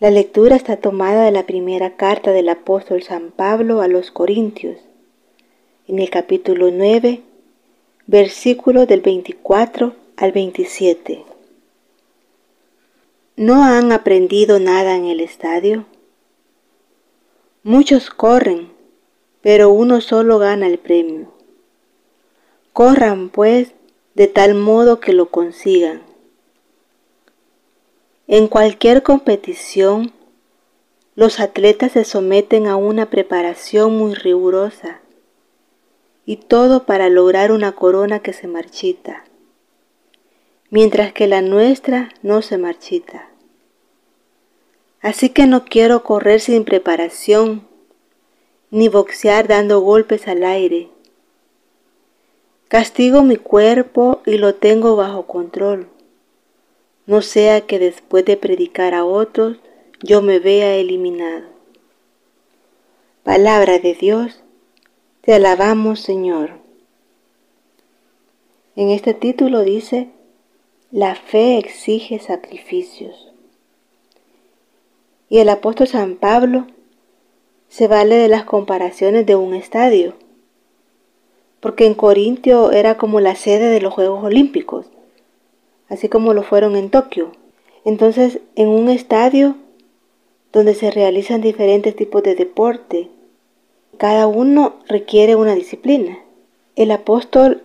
La lectura está tomada de la primera carta del apóstol San Pablo a los Corintios, en el capítulo 9, versículo del 24 al 27. ¿No han aprendido nada en el estadio? Muchos corren, pero uno solo gana el premio. Corran, pues, de tal modo que lo consigan. En cualquier competición, los atletas se someten a una preparación muy rigurosa, y todo para lograr una corona que se marchita, mientras que la nuestra no se marchita. Así que no quiero correr sin preparación, ni boxear dando golpes al aire. Castigo mi cuerpo y lo tengo bajo control. No sea que después de predicar a otros yo me vea eliminado. Palabra de Dios, te alabamos Señor. En este título dice, la fe exige sacrificios. Y el apóstol San Pablo se vale de las comparaciones de un estadio, porque en Corintio era como la sede de los Juegos Olímpicos, así como lo fueron en Tokio. Entonces, en un estadio donde se realizan diferentes tipos de deporte, cada uno requiere una disciplina. El apóstol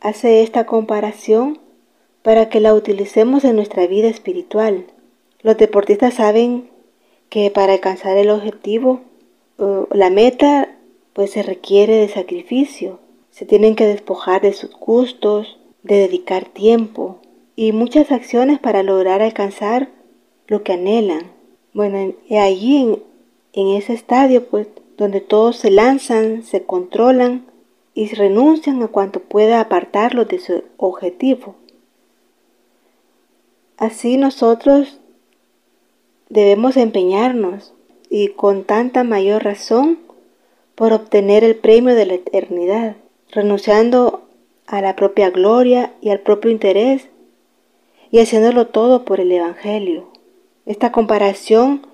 hace esta comparación para que la utilicemos en nuestra vida espiritual. Los deportistas saben que para alcanzar el objetivo, la meta, pues se requiere de sacrificio. Se tienen que despojar de sus gustos, de dedicar tiempo y muchas acciones para lograr alcanzar lo que anhelan. Bueno, allí en, en ese estadio, pues, donde todos se lanzan, se controlan y renuncian a cuanto pueda apartarlos de su objetivo. Así nosotros debemos empeñarnos y con tanta mayor razón por obtener el premio de la eternidad, renunciando a la propia gloria y al propio interés y haciéndolo todo por el Evangelio. Esta comparación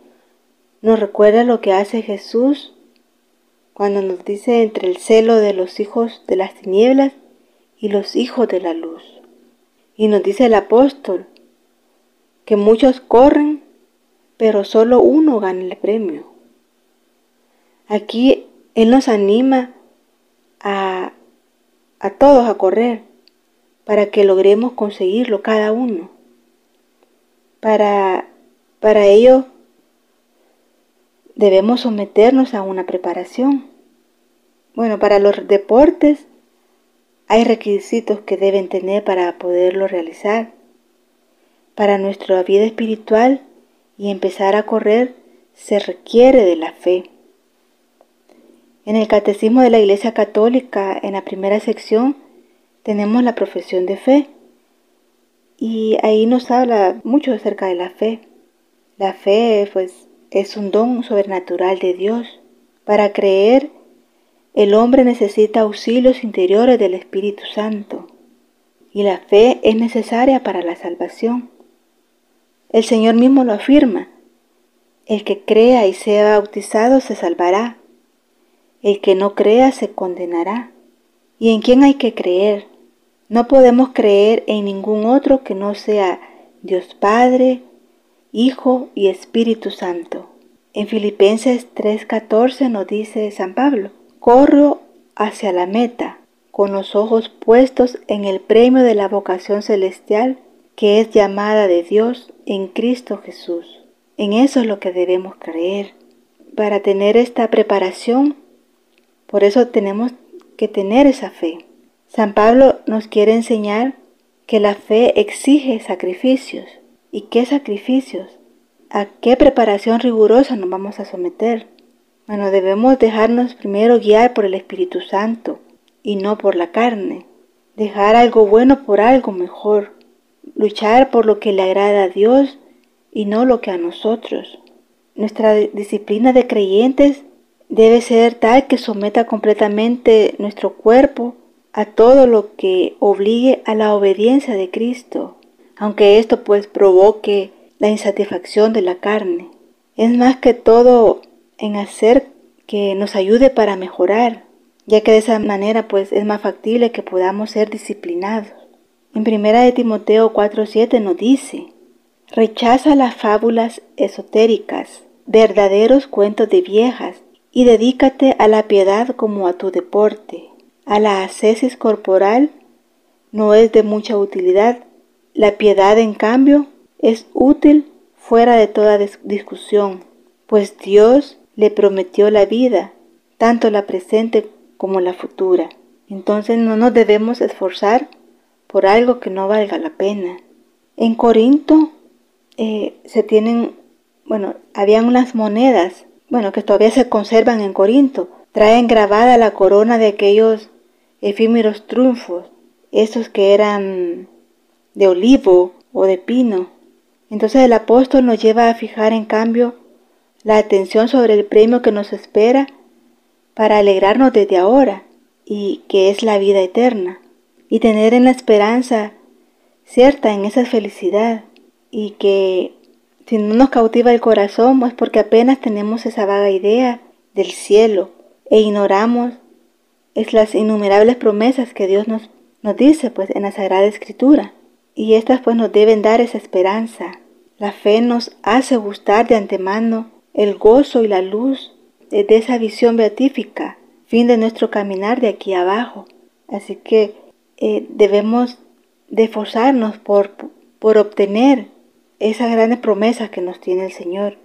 nos recuerda lo que hace Jesús cuando nos dice entre el celo de los hijos de las tinieblas y los hijos de la luz. Y nos dice el apóstol que muchos corren pero solo uno gana el premio. Aquí Él nos anima a, a todos a correr para que logremos conseguirlo cada uno. Para, para ello debemos someternos a una preparación. Bueno, para los deportes hay requisitos que deben tener para poderlo realizar. Para nuestra vida espiritual y empezar a correr se requiere de la fe. En el Catecismo de la Iglesia Católica, en la primera sección, tenemos la profesión de fe. Y ahí nos habla mucho acerca de la fe. La fe, pues, es un don sobrenatural de Dios. Para creer, el hombre necesita auxilios interiores del Espíritu Santo. Y la fe es necesaria para la salvación. El Señor mismo lo afirma. El que crea y sea bautizado se salvará. El que no crea se condenará. ¿Y en quién hay que creer? No podemos creer en ningún otro que no sea Dios Padre, Hijo y Espíritu Santo. En Filipenses 3:14 nos dice San Pablo, corro hacia la meta, con los ojos puestos en el premio de la vocación celestial que es llamada de Dios en Cristo Jesús. En eso es lo que debemos creer. Para tener esta preparación, por eso tenemos que tener esa fe. San Pablo nos quiere enseñar que la fe exige sacrificios. ¿Y qué sacrificios? ¿A qué preparación rigurosa nos vamos a someter? Bueno, debemos dejarnos primero guiar por el Espíritu Santo y no por la carne. Dejar algo bueno por algo mejor luchar por lo que le agrada a Dios y no lo que a nosotros. Nuestra disciplina de creyentes debe ser tal que someta completamente nuestro cuerpo a todo lo que obligue a la obediencia de Cristo, aunque esto pues provoque la insatisfacción de la carne. es más que todo en hacer que nos ayude para mejorar, ya que de esa manera pues es más factible que podamos ser disciplinados. En primera de Timoteo 4:7 nos dice: Rechaza las fábulas esotéricas, verdaderos cuentos de viejas, y dedícate a la piedad como a tu deporte. A la ascesis corporal no es de mucha utilidad. La piedad, en cambio, es útil fuera de toda discusión, pues Dios le prometió la vida, tanto la presente como la futura. Entonces no nos debemos esforzar por algo que no valga la pena. En Corinto eh, se tienen, bueno, habían unas monedas, bueno, que todavía se conservan en Corinto. Traen grabada la corona de aquellos efímeros triunfos, esos que eran de olivo o de pino. Entonces el apóstol nos lleva a fijar en cambio la atención sobre el premio que nos espera para alegrarnos desde ahora y que es la vida eterna y tener en la esperanza cierta en esa felicidad y que si no nos cautiva el corazón pues porque apenas tenemos esa vaga idea del cielo e ignoramos es las innumerables promesas que Dios nos, nos dice pues en la Sagrada Escritura y estas pues nos deben dar esa esperanza. La fe nos hace gustar de antemano el gozo y la luz de esa visión beatífica, fin de nuestro caminar de aquí abajo. Así que eh, debemos de por, por obtener esas grandes promesas que nos tiene el Señor,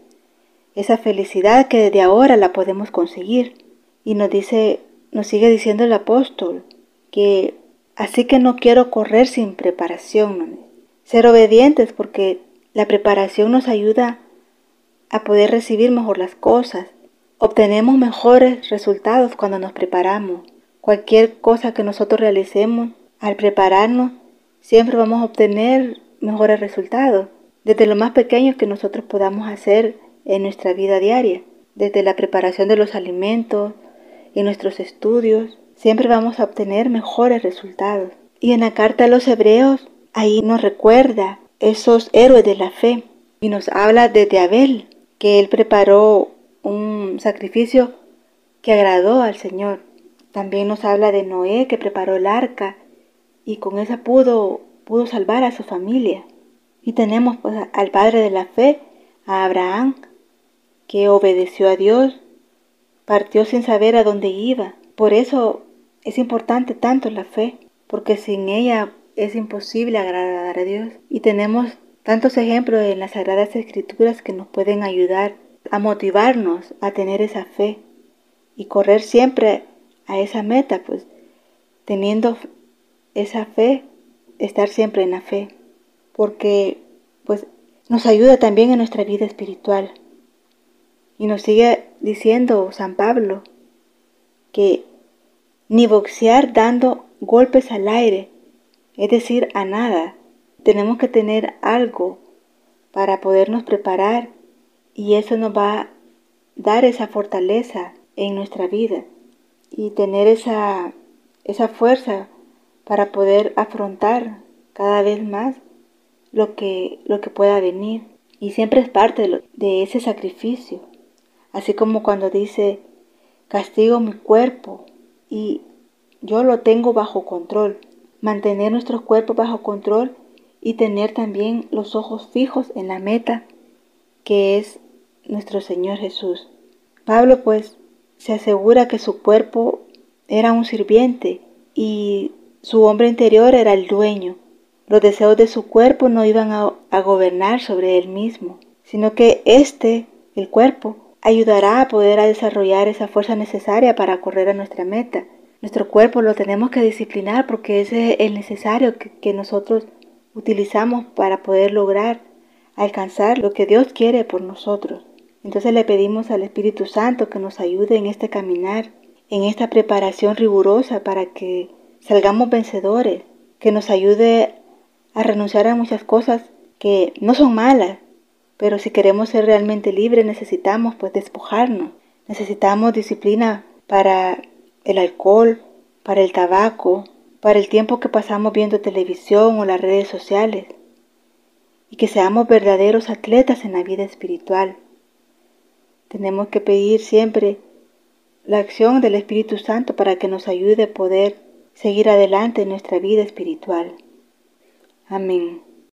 esa felicidad que desde ahora la podemos conseguir. Y nos dice, nos sigue diciendo el apóstol, que así que no quiero correr sin preparación, ser obedientes porque la preparación nos ayuda a poder recibir mejor las cosas. Obtenemos mejores resultados cuando nos preparamos. Cualquier cosa que nosotros realicemos al prepararnos, siempre vamos a obtener mejores resultados, desde lo más pequeño que nosotros podamos hacer en nuestra vida diaria, desde la preparación de los alimentos y nuestros estudios, siempre vamos a obtener mejores resultados. Y en la carta a los hebreos, ahí nos recuerda esos héroes de la fe y nos habla desde Abel, que él preparó un sacrificio que agradó al Señor. También nos habla de Noé que preparó el arca y con esa pudo, pudo salvar a su familia. Y tenemos pues, al padre de la fe, a Abraham, que obedeció a Dios, partió sin saber a dónde iba. Por eso es importante tanto la fe, porque sin ella es imposible agradar a Dios. Y tenemos tantos ejemplos en las Sagradas Escrituras que nos pueden ayudar a motivarnos a tener esa fe y correr siempre a esa meta, pues teniendo esa fe, estar siempre en la fe, porque pues nos ayuda también en nuestra vida espiritual. Y nos sigue diciendo San Pablo que ni boxear dando golpes al aire, es decir, a nada. Tenemos que tener algo para podernos preparar y eso nos va a dar esa fortaleza en nuestra vida y tener esa, esa fuerza para poder afrontar cada vez más lo que, lo que pueda venir. Y siempre es parte de, de ese sacrificio. Así como cuando dice, castigo mi cuerpo y yo lo tengo bajo control. Mantener nuestros cuerpos bajo control y tener también los ojos fijos en la meta que es nuestro Señor Jesús. Pablo pues se asegura que su cuerpo era un sirviente y su hombre interior era el dueño. Los deseos de su cuerpo no iban a, gobernar sobre él mismo, sino que éste, el cuerpo, ayudará a poder a desarrollar esa fuerza necesaria para correr a nuestra meta. Nuestro cuerpo lo tenemos que disciplinar porque ese es el necesario que nosotros utilizamos para poder lograr alcanzar lo que Dios quiere por nosotros. Entonces le pedimos al Espíritu Santo que nos ayude en este caminar, en esta preparación rigurosa para que salgamos vencedores, que nos ayude a renunciar a muchas cosas que no son malas, pero si queremos ser realmente libres necesitamos pues despojarnos, necesitamos disciplina para el alcohol, para el tabaco, para el tiempo que pasamos viendo televisión o las redes sociales, y que seamos verdaderos atletas en la vida espiritual, Tenemos que pedir siempre la acción del Espíritu Santo para que nos ayude a poder seguir adelante en nuestra vida espiritual. Amén.